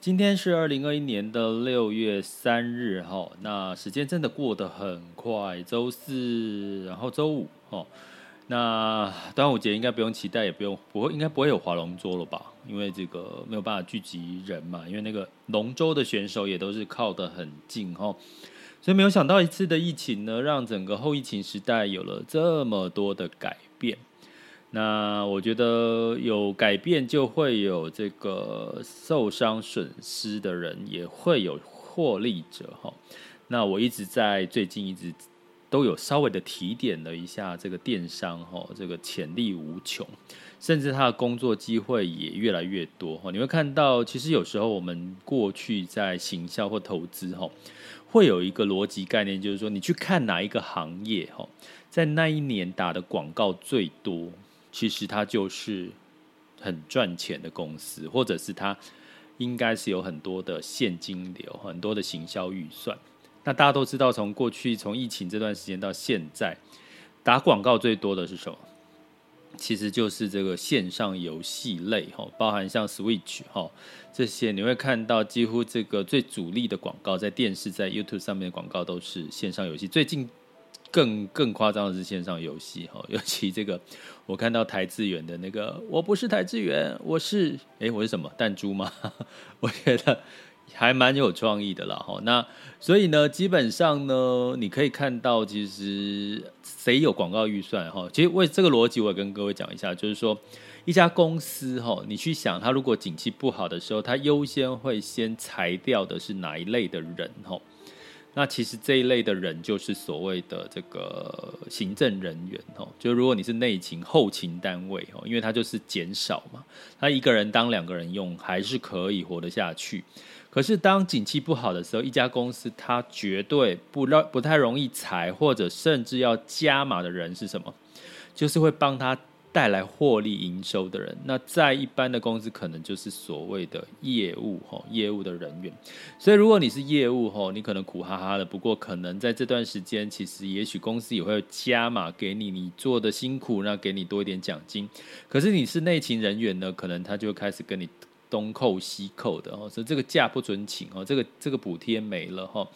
今天是二零二一年的六月三日，哈，那时间真的过得很快。周四，然后周五，哦，那端午节应该不用期待，也不用不会，应该不会有划龙舟了吧？因为这个没有办法聚集人嘛，因为那个龙舟的选手也都是靠得很近，哈，所以没有想到一次的疫情呢，让整个后疫情时代有了这么多的改。那我觉得有改变就会有这个受伤损失的人，也会有获利者哈。那我一直在最近一直都有稍微的提点了一下这个电商哈，这个潜力无穷，甚至他的工作机会也越来越多哈。你会看到，其实有时候我们过去在行销或投资哈，会有一个逻辑概念，就是说你去看哪一个行业哈，在那一年打的广告最多。其实它就是很赚钱的公司，或者是它应该是有很多的现金流、很多的行销预算。那大家都知道，从过去从疫情这段时间到现在，打广告最多的是什么？其实就是这个线上游戏类哈，包含像 Switch 哈这些，你会看到几乎这个最主力的广告，在电视、在 YouTube 上面的广告都是线上游戏。最近。更更夸张的是线上游戏哈，尤其这个我看到邰智源的那个，我不是邰智源，我是哎，我是什么弹珠吗？我觉得还蛮有创意的啦哈。那所以呢，基本上呢，你可以看到其实谁有广告预算哈，其实为这个逻辑，我也跟各位讲一下，就是说一家公司哈，你去想它如果景气不好的时候，它优先会先裁掉的是哪一类的人哈？那其实这一类的人就是所谓的这个行政人员哦，就如果你是内勤、后勤单位哦，因为他就是减少嘛，他一个人当两个人用还是可以活得下去。可是当景气不好的时候，一家公司他绝对不让不太容易裁，或者甚至要加码的人是什么？就是会帮他。带来获利营收的人，那在一般的公司可能就是所谓的业务哈，业务的人员。所以如果你是业务哈，你可能苦哈哈的。不过可能在这段时间，其实也许公司也会加码给你，你做的辛苦，那给你多一点奖金。可是你是内勤人员呢，可能他就开始跟你东扣西扣的哦，所以这个假不准请哦，这个这个补贴没了哈。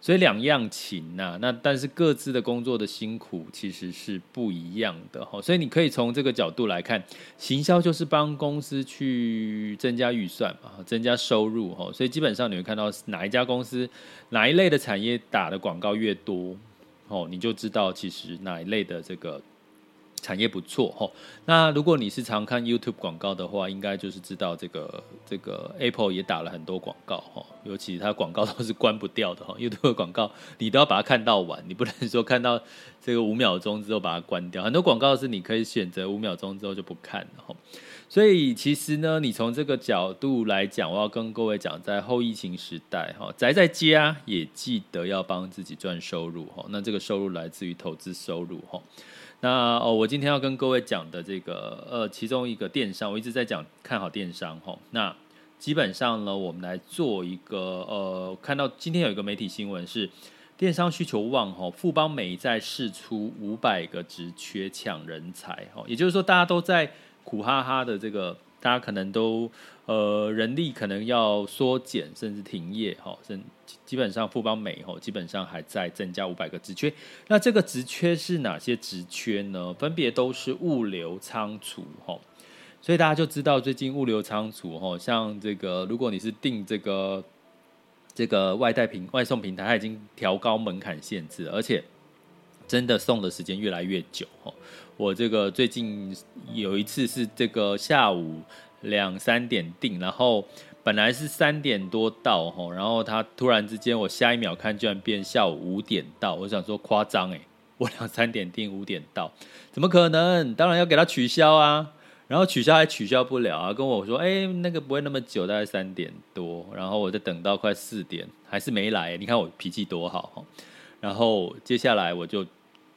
所以两样情呐，那但是各自的工作的辛苦其实是不一样的哈，所以你可以从这个角度来看，行销就是帮公司去增加预算嘛，增加收入哈，所以基本上你会看到哪一家公司哪一类的产业打的广告越多哦，你就知道其实哪一类的这个。产业不错哈，那如果你是常看 YouTube 广告的话，应该就是知道这个这个 Apple 也打了很多广告哈，尤其它广告都是关不掉的哈，YouTube 广告你都要把它看到完，你不能说看到这个五秒钟之后把它关掉，很多广告是你可以选择五秒钟之后就不看了哈，所以其实呢，你从这个角度来讲，我要跟各位讲，在后疫情时代哈，宅在家也记得要帮自己赚收入哈，那这个收入来自于投资收入哈。那哦，我今天要跟各位讲的这个呃，其中一个电商，我一直在讲看好电商哈。那基本上呢，我们来做一个呃，看到今天有一个媒体新闻是电商需求旺哈，富邦美在释出五百个职缺抢人才哈，也就是说大家都在苦哈哈的这个。大家可能都呃人力可能要缩减，甚至停业哈，甚基本上富邦美哈基本上还在增加五百个职缺。那这个职缺是哪些职缺呢？分别都是物流仓储哈，所以大家就知道最近物流仓储哈，像这个如果你是订这个这个外带平外送平台，它已经调高门槛限制，而且真的送的时间越来越久哦。我这个最近有一次是这个下午两三点订，然后本来是三点多到吼，然后他突然之间我下一秒看居然变下午五点到，我想说夸张诶，我两三点订五点到，怎么可能？当然要给他取消啊。然后取消还取消不了啊，跟我说，哎，那个不会那么久，大概三点多，然后我就等到快四点，还是没来。你看我脾气多好，然后接下来我就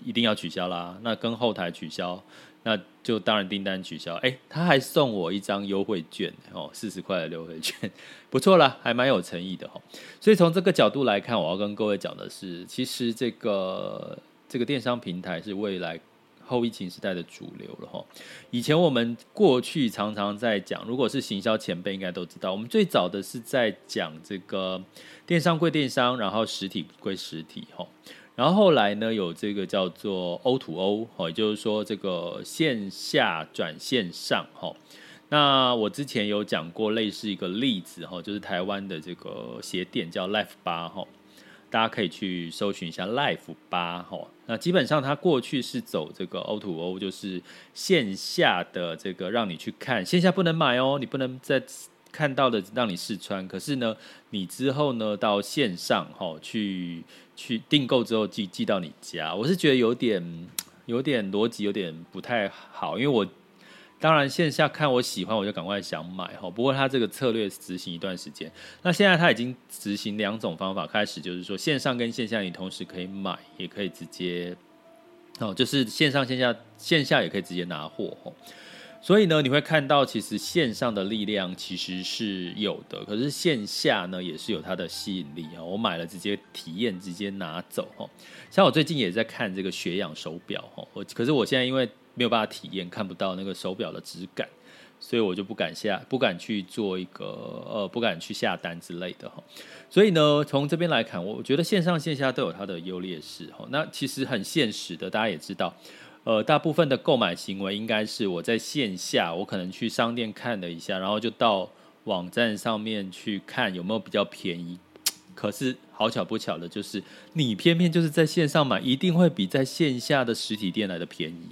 一定要取消啦，那跟后台取消，那就当然订单取消。哎，他还送我一张优惠券哦，四十块的优惠券，不错啦，还蛮有诚意的哈。所以从这个角度来看，我要跟各位讲的是，其实这个这个电商平台是未来。后疫情时代的主流了哈。以前我们过去常常在讲，如果是行销前辈应该都知道，我们最早的是在讲这个电商归电商，然后实体归实体哈。然后后来呢，有这个叫做 O to O 哈，也就是说这个线下转线上哈。那我之前有讲过类似一个例子哈，就是台湾的这个鞋店叫 Life 八哈。大家可以去搜寻一下 Life 八哈，那基本上它过去是走这个 O to O，就是线下的这个让你去看，线下不能买哦，你不能在看到的让你试穿，可是呢，你之后呢到线上哈去去订购之后寄寄到你家，我是觉得有点有点逻辑有点不太好，因为我。当然，线下看我喜欢，我就赶快想买哈。不过，他这个策略执行一段时间，那现在他已经执行两种方法，开始就是说线上跟线下你同时可以买，也可以直接哦，就是线上线下线下也可以直接拿货。所以呢，你会看到其实线上的力量其实是有的，可是线下呢也是有它的吸引力啊。我买了直接体验，直接拿走哈。像我最近也在看这个血氧手表哈，我可是我现在因为。没有办法体验，看不到那个手表的质感，所以我就不敢下，不敢去做一个呃，不敢去下单之类的哈。所以呢，从这边来看，我觉得线上线下都有它的优劣势哈。那其实很现实的，大家也知道，呃，大部分的购买行为应该是我在线下，我可能去商店看了一下，然后就到网站上面去看有没有比较便宜。可是好巧不巧的，就是你偏偏就是在线上买，一定会比在线下的实体店来的便宜。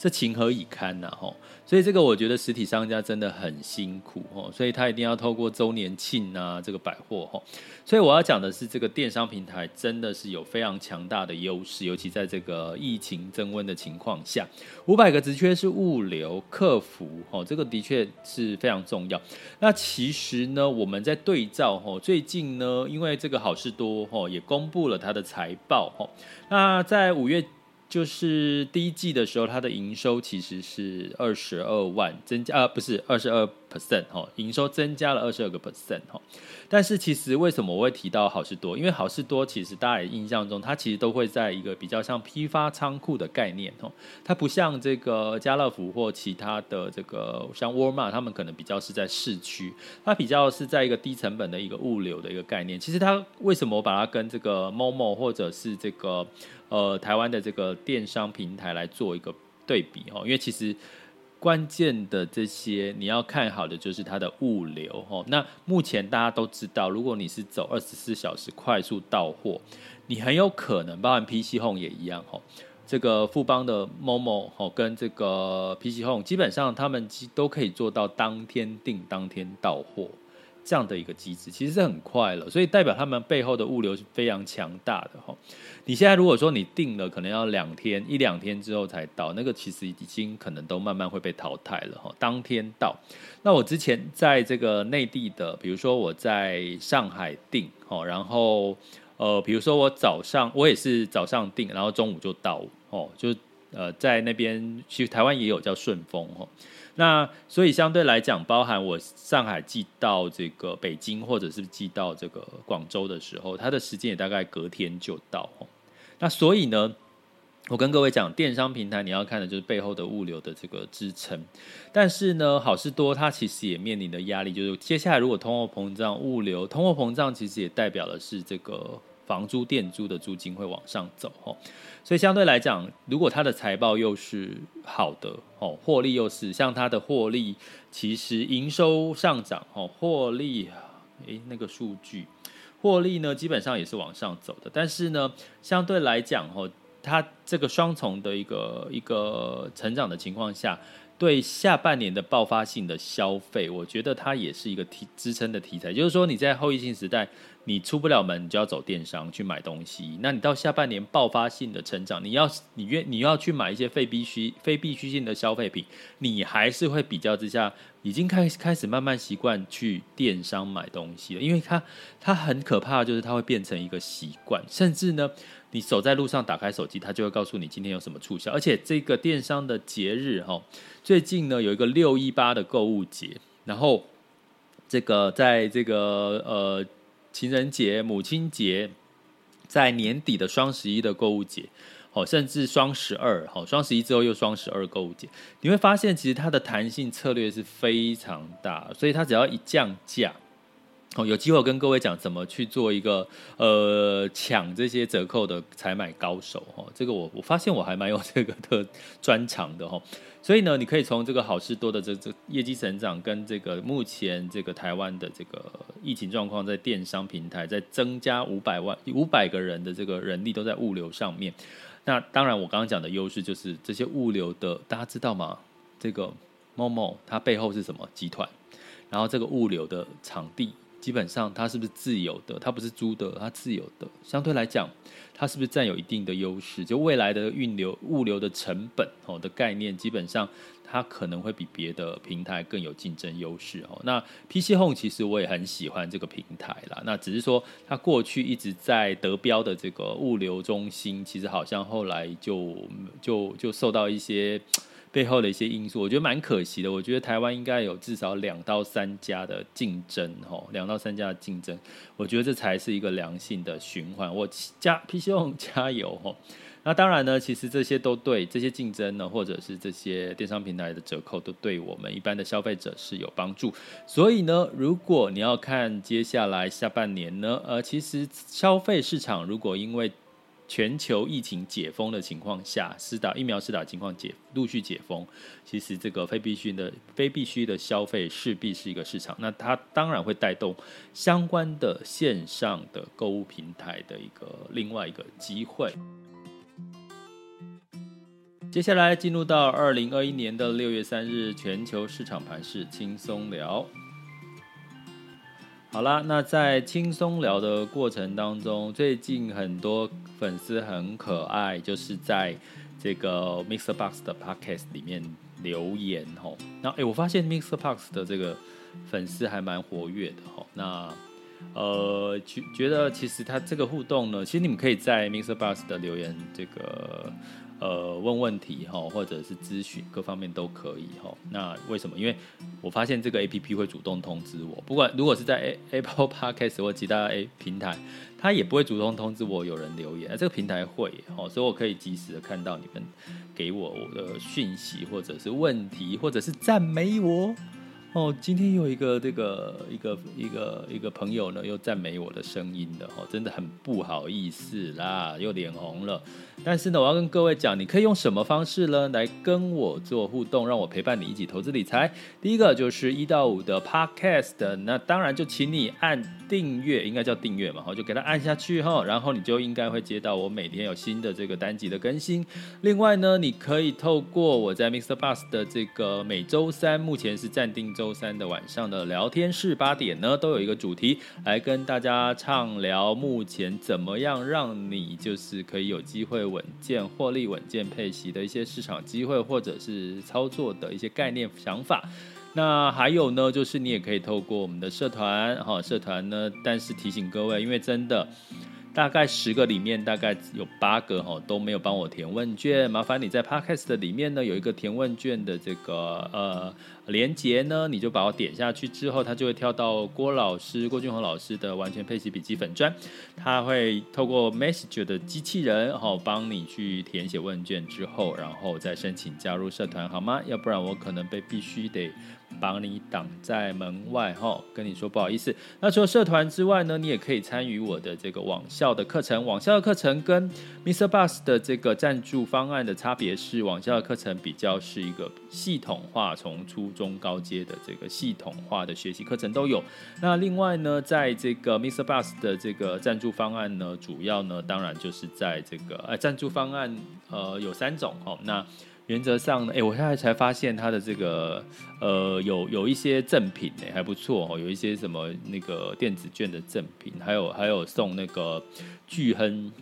这情何以堪呐！吼，所以这个我觉得实体商家真的很辛苦吼，所以他一定要透过周年庆啊，这个百货吼，所以我要讲的是，这个电商平台真的是有非常强大的优势，尤其在这个疫情增温的情况下，五百个职缺是物流、客服吼，这个的确是非常重要。那其实呢，我们在对照吼，最近呢，因为这个好事多吼也公布了他的财报吼，那在五月。就是第一季的时候，它的营收其实是二十二万，增加，啊，不是二十二 percent 哦，营收增加了二十二个 percent 哦。但是其实为什么我会提到好事多？因为好事多其实大家也印象中，它其实都会在一个比较像批发仓库的概念哈，它不像这个家乐福或其他的这个像沃尔玛，他们可能比较是在市区，它比较是在一个低成本的一个物流的一个概念。其实它为什么我把它跟这个 Momo 或者是这个呃，台湾的这个电商平台来做一个对比哦，因为其实关键的这些你要看好的就是它的物流吼。那目前大家都知道，如果你是走二十四小时快速到货，你很有可能，包含 PC Home 也一样吼。这个富邦的 Momo 跟这个 PC Home，基本上他们都可以做到当天订当天到货。这样的一个机制其实是很快了，所以代表他们背后的物流是非常强大的哈。你现在如果说你订了，可能要两天一两天之后才到，那个其实已经可能都慢慢会被淘汰了哈。当天到，那我之前在这个内地的，比如说我在上海订哦，然后呃，比如说我早上我也是早上订，然后中午就到哦，就呃在那边，其实台湾也有叫顺丰哦。那所以相对来讲，包含我上海寄到这个北京，或者是寄到这个广州的时候，它的时间也大概隔天就到。那所以呢，我跟各位讲，电商平台你要看的就是背后的物流的这个支撑。但是呢，好事多它其实也面临的压力，就是接下来如果通货膨胀，物流通货膨胀其实也代表的是这个房租、店租的租金会往上走哦。所以相对来讲，如果它的财报又是好的哦，获利又是像它的获利，其实营收上涨哦，获利诶那个数据获利呢基本上也是往上走的。但是呢，相对来讲哦，它这个双重的一个一个成长的情况下。对下半年的爆发性的消费，我觉得它也是一个提支撑的题材。就是说，你在后疫情时代，你出不了门，你就要走电商去买东西。那你到下半年爆发性的成长，你要你愿你要去买一些非必需非必需性的消费品，你还是会比较之下，已经开始开始慢慢习惯去电商买东西了。因为它它很可怕，就是它会变成一个习惯，甚至呢。你走在路上，打开手机，它就会告诉你今天有什么促销。而且这个电商的节日，哈，最近呢有一个六一八的购物节，然后这个在这个呃情人节、母亲节，在年底的双十一的购物节，哦，甚至双十二，好，双十一之后又双十二购物节，你会发现其实它的弹性策略是非常大，所以它只要一降价。哦，有机会跟各位讲怎么去做一个呃抢这些折扣的采买高手哈，这个我我发现我还蛮有这个的专长的哈，所以呢，你可以从这个好事多的这这业绩成长跟这个目前这个台湾的这个疫情状况，在电商平台在增加五百万五百个人的这个人力都在物流上面，那当然我刚刚讲的优势就是这些物流的大家知道吗？这个 Momo 它背后是什么集团？然后这个物流的场地。基本上它是不是自有的？它不是租的，它自有的。相对来讲，它是不是占有一定的优势？就未来的运流物流的成本哦的概念，基本上它可能会比别的平台更有竞争优势哦。那 PC Home 其实我也很喜欢这个平台啦。那只是说它过去一直在得标的这个物流中心，其实好像后来就就就受到一些。背后的一些因素，我觉得蛮可惜的。我觉得台湾应该有至少两到三家的竞争，吼，两到三家的竞争，我觉得这才是一个良性的循环。我加 P C O 加油，吼。那当然呢，其实这些都对这些竞争呢，或者是这些电商平台的折扣，都对我们一般的消费者是有帮助。所以呢，如果你要看接下来下半年呢，呃，其实消费市场如果因为全球疫情解封的情况下，施打疫苗施打情况解陆续解封，其实这个非必需的非必需的消费势必是一个市场，那它当然会带动相关的线上的购物平台的一个另外一个机会。接下来进入到二零二一年的六月三日全球市场盘势轻松聊。好啦，那在轻松聊的过程当中，最近很多粉丝很可爱，就是在这个 Mixer Box 的 Podcast 里面留言吼。那诶，我发现 Mixer Box 的这个粉丝还蛮活跃的吼。那呃，觉觉得其实他这个互动呢，其实你们可以在 Mixer Box 的留言这个。呃，问问题哈，或者是咨询，各方面都可以哈。那为什么？因为我发现这个 APP 会主动通知我，不管如果是在 Apple Podcast 或其他 A 平台，它也不会主动通知我有人留言。这个平台会哦，所以我可以及时的看到你们给我我的讯息，或者是问题，或者是赞美我。哦，今天有一个这个一个一个一个朋友呢，又赞美我的声音的哦，真的很不好意思啦，又脸红了。但是呢，我要跟各位讲，你可以用什么方式呢来跟我做互动，让我陪伴你一起投资理财？第一个就是一到五的 Podcast，那当然就请你按订阅，应该叫订阅嘛，好，就给它按下去哈，然后你就应该会接到我每天有新的这个单集的更新。另外呢，你可以透过我在 Mr. Bus 的这个每周三，目前是暂定。周三的晚上的聊天室八点呢，都有一个主题来跟大家畅聊，目前怎么样让你就是可以有机会稳健获利、稳健配息的一些市场机会，或者是操作的一些概念想法。那还有呢，就是你也可以透过我们的社团，哈，社团呢，但是提醒各位，因为真的。大概十个里面，大概有八个哈都没有帮我填问卷，麻烦你在 Podcast 里面呢有一个填问卷的这个呃连结呢，你就把我点下去之后，它就会跳到郭老师郭俊宏老师的完全配息笔记粉砖，他会透过 Message 的机器人哈帮你去填写问卷之后，然后再申请加入社团好吗？要不然我可能被必须得。帮你挡在门外哈，跟你说不好意思。那除了社团之外呢，你也可以参与我的这个网校的课程。网校的课程跟 Mr. Bus 的这个赞助方案的差别是，网校的课程比较是一个系统化，从初中高阶的这个系统化的学习课程都有。那另外呢，在这个 Mr. Bus 的这个赞助方案呢，主要呢，当然就是在这个呃赞助方案呃有三种哦。那原则上呢，哎，我现在才发现它的这个呃有有一些赠品呢，还不错哦，有一些什么那个电子券的赠品，还有还有送那个巨亨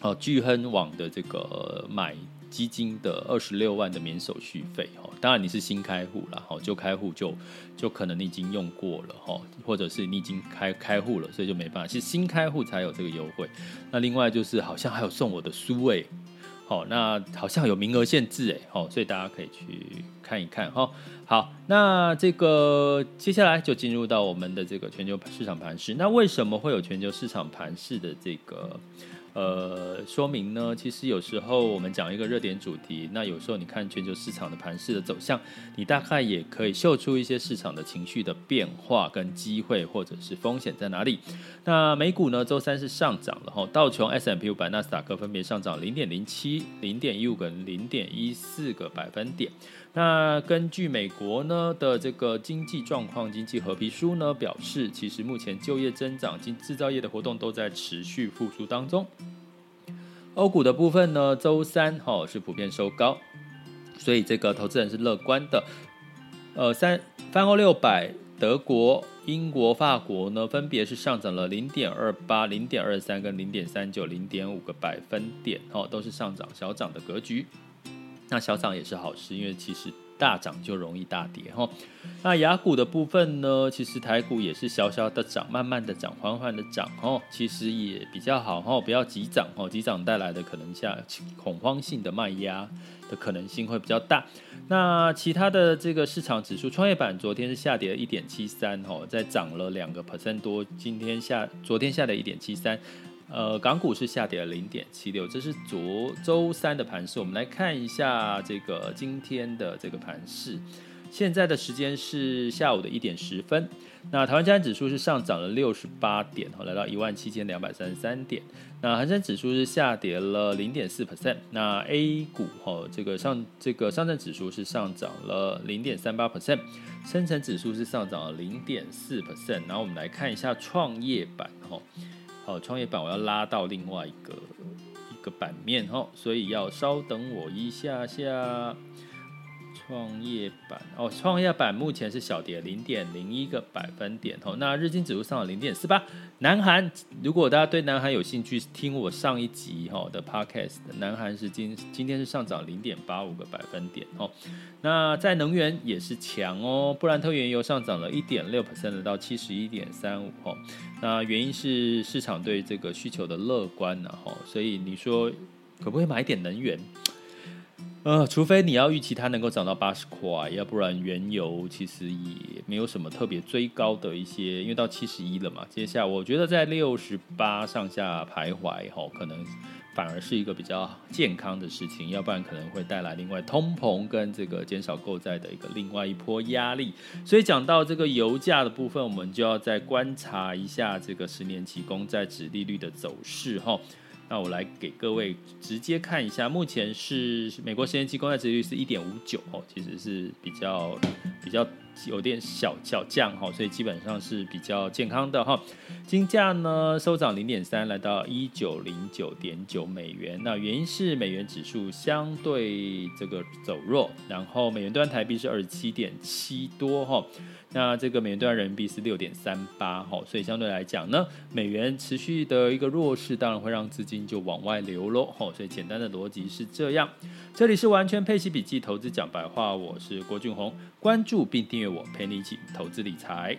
哦巨亨网的这个买基金的二十六万的免手续费哦。当然你是新开户了哈，旧开户就就可能你已经用过了哈，或者是你已经开开户了，所以就没办法。其实新开户才有这个优惠。那另外就是好像还有送我的书哎。好，那好像有名额限制哎，好，所以大家可以去看一看哈。好，那这个接下来就进入到我们的这个全球市场盘势。那为什么会有全球市场盘势的这个？呃，说明呢，其实有时候我们讲一个热点主题，那有时候你看全球市场的盘势的走向，你大概也可以嗅出一些市场的情绪的变化跟机会或者是风险在哪里。那美股呢，周三是上涨了哈，道琼 s m p 五百、纳斯达克分别上涨零点零七、零点一五跟零点一四个百分点。那根据美国呢的这个经济状况经济褐皮书呢表示，其实目前就业增长及制造业的活动都在持续复苏当中。欧股的部分呢，周三哈是普遍收高，所以这个投资人是乐观的。呃，三泛欧六百，德国、英国、法国呢分别是上涨了零点二八、零点二三跟零点三九、零点五个百分点，哦，都是上涨小涨的格局。那小涨也是好事，因为其实大涨就容易大跌哈。那雅股的部分呢，其实台股也是小小的涨，慢慢的涨，缓缓的涨哦，其实也比较好哈，不要急涨哦，急涨带来的可能下恐慌性的卖压的可能性会比较大。那其他的这个市场指数，创业板昨天是下跌了一点七三哦，再涨了两个 percent 多，今天下昨天下跌一点七三。呃，港股是下跌了零点七六，这是昨周三的盘势。我们来看一下这个今天的这个盘势。现在的时间是下午的一点十分。那台湾加权指数是上涨了六十八点，来到一万七千两百三十三点。那恒生指数是下跌了零点四 percent。那 A 股哈，这个上这个上证指数是上涨了零点三八 percent，深成指数是上涨了零点四 percent。然后我们来看一下创业板哈。哦，创业板我要拉到另外一个一个版面哦，所以要稍等我一下下。创业板哦，创业板目前是小跌零点零一个百分点哦。那日经指数上了零点四八。南韩，如果大家对南韩有兴趣，听我上一集哈的 podcast，南韩是今今天是上涨零点八五个百分点哦。那在能源也是强哦，布兰特原油上涨了一点六 percent 到七十一点三五哦。那原因是市场对这个需求的乐观呢哈，所以你说可不可以买一点能源？呃，除非你要预期它能够涨到八十块，要不然原油其实也没有什么特别追高的一些，因为到七十一了嘛。接下来我觉得在六十八上下徘徊，吼，可能反而是一个比较健康的事情，要不然可能会带来另外通膨跟这个减少购债的一个另外一波压力。所以讲到这个油价的部分，我们就要再观察一下这个十年期公债殖利率的走势，哈。那我来给各位直接看一下，目前是美国十年期公债殖率是一点五九哦，其实是比较比较有点小小降哈，所以基本上是比较健康的哈。金价呢收涨零点三，来到一九零九点九美元。那原因是美元指数相对这个走弱，然后美元兑台币是二十七点七多哈。那这个美元兑人民币是六点三八，哈，所以相对来讲呢，美元持续的一个弱势，当然会让资金就往外流喽，哈，所以简单的逻辑是这样。这里是完全配息笔记投资讲白话，我是郭俊宏，关注并订阅我，陪你一起投资理财。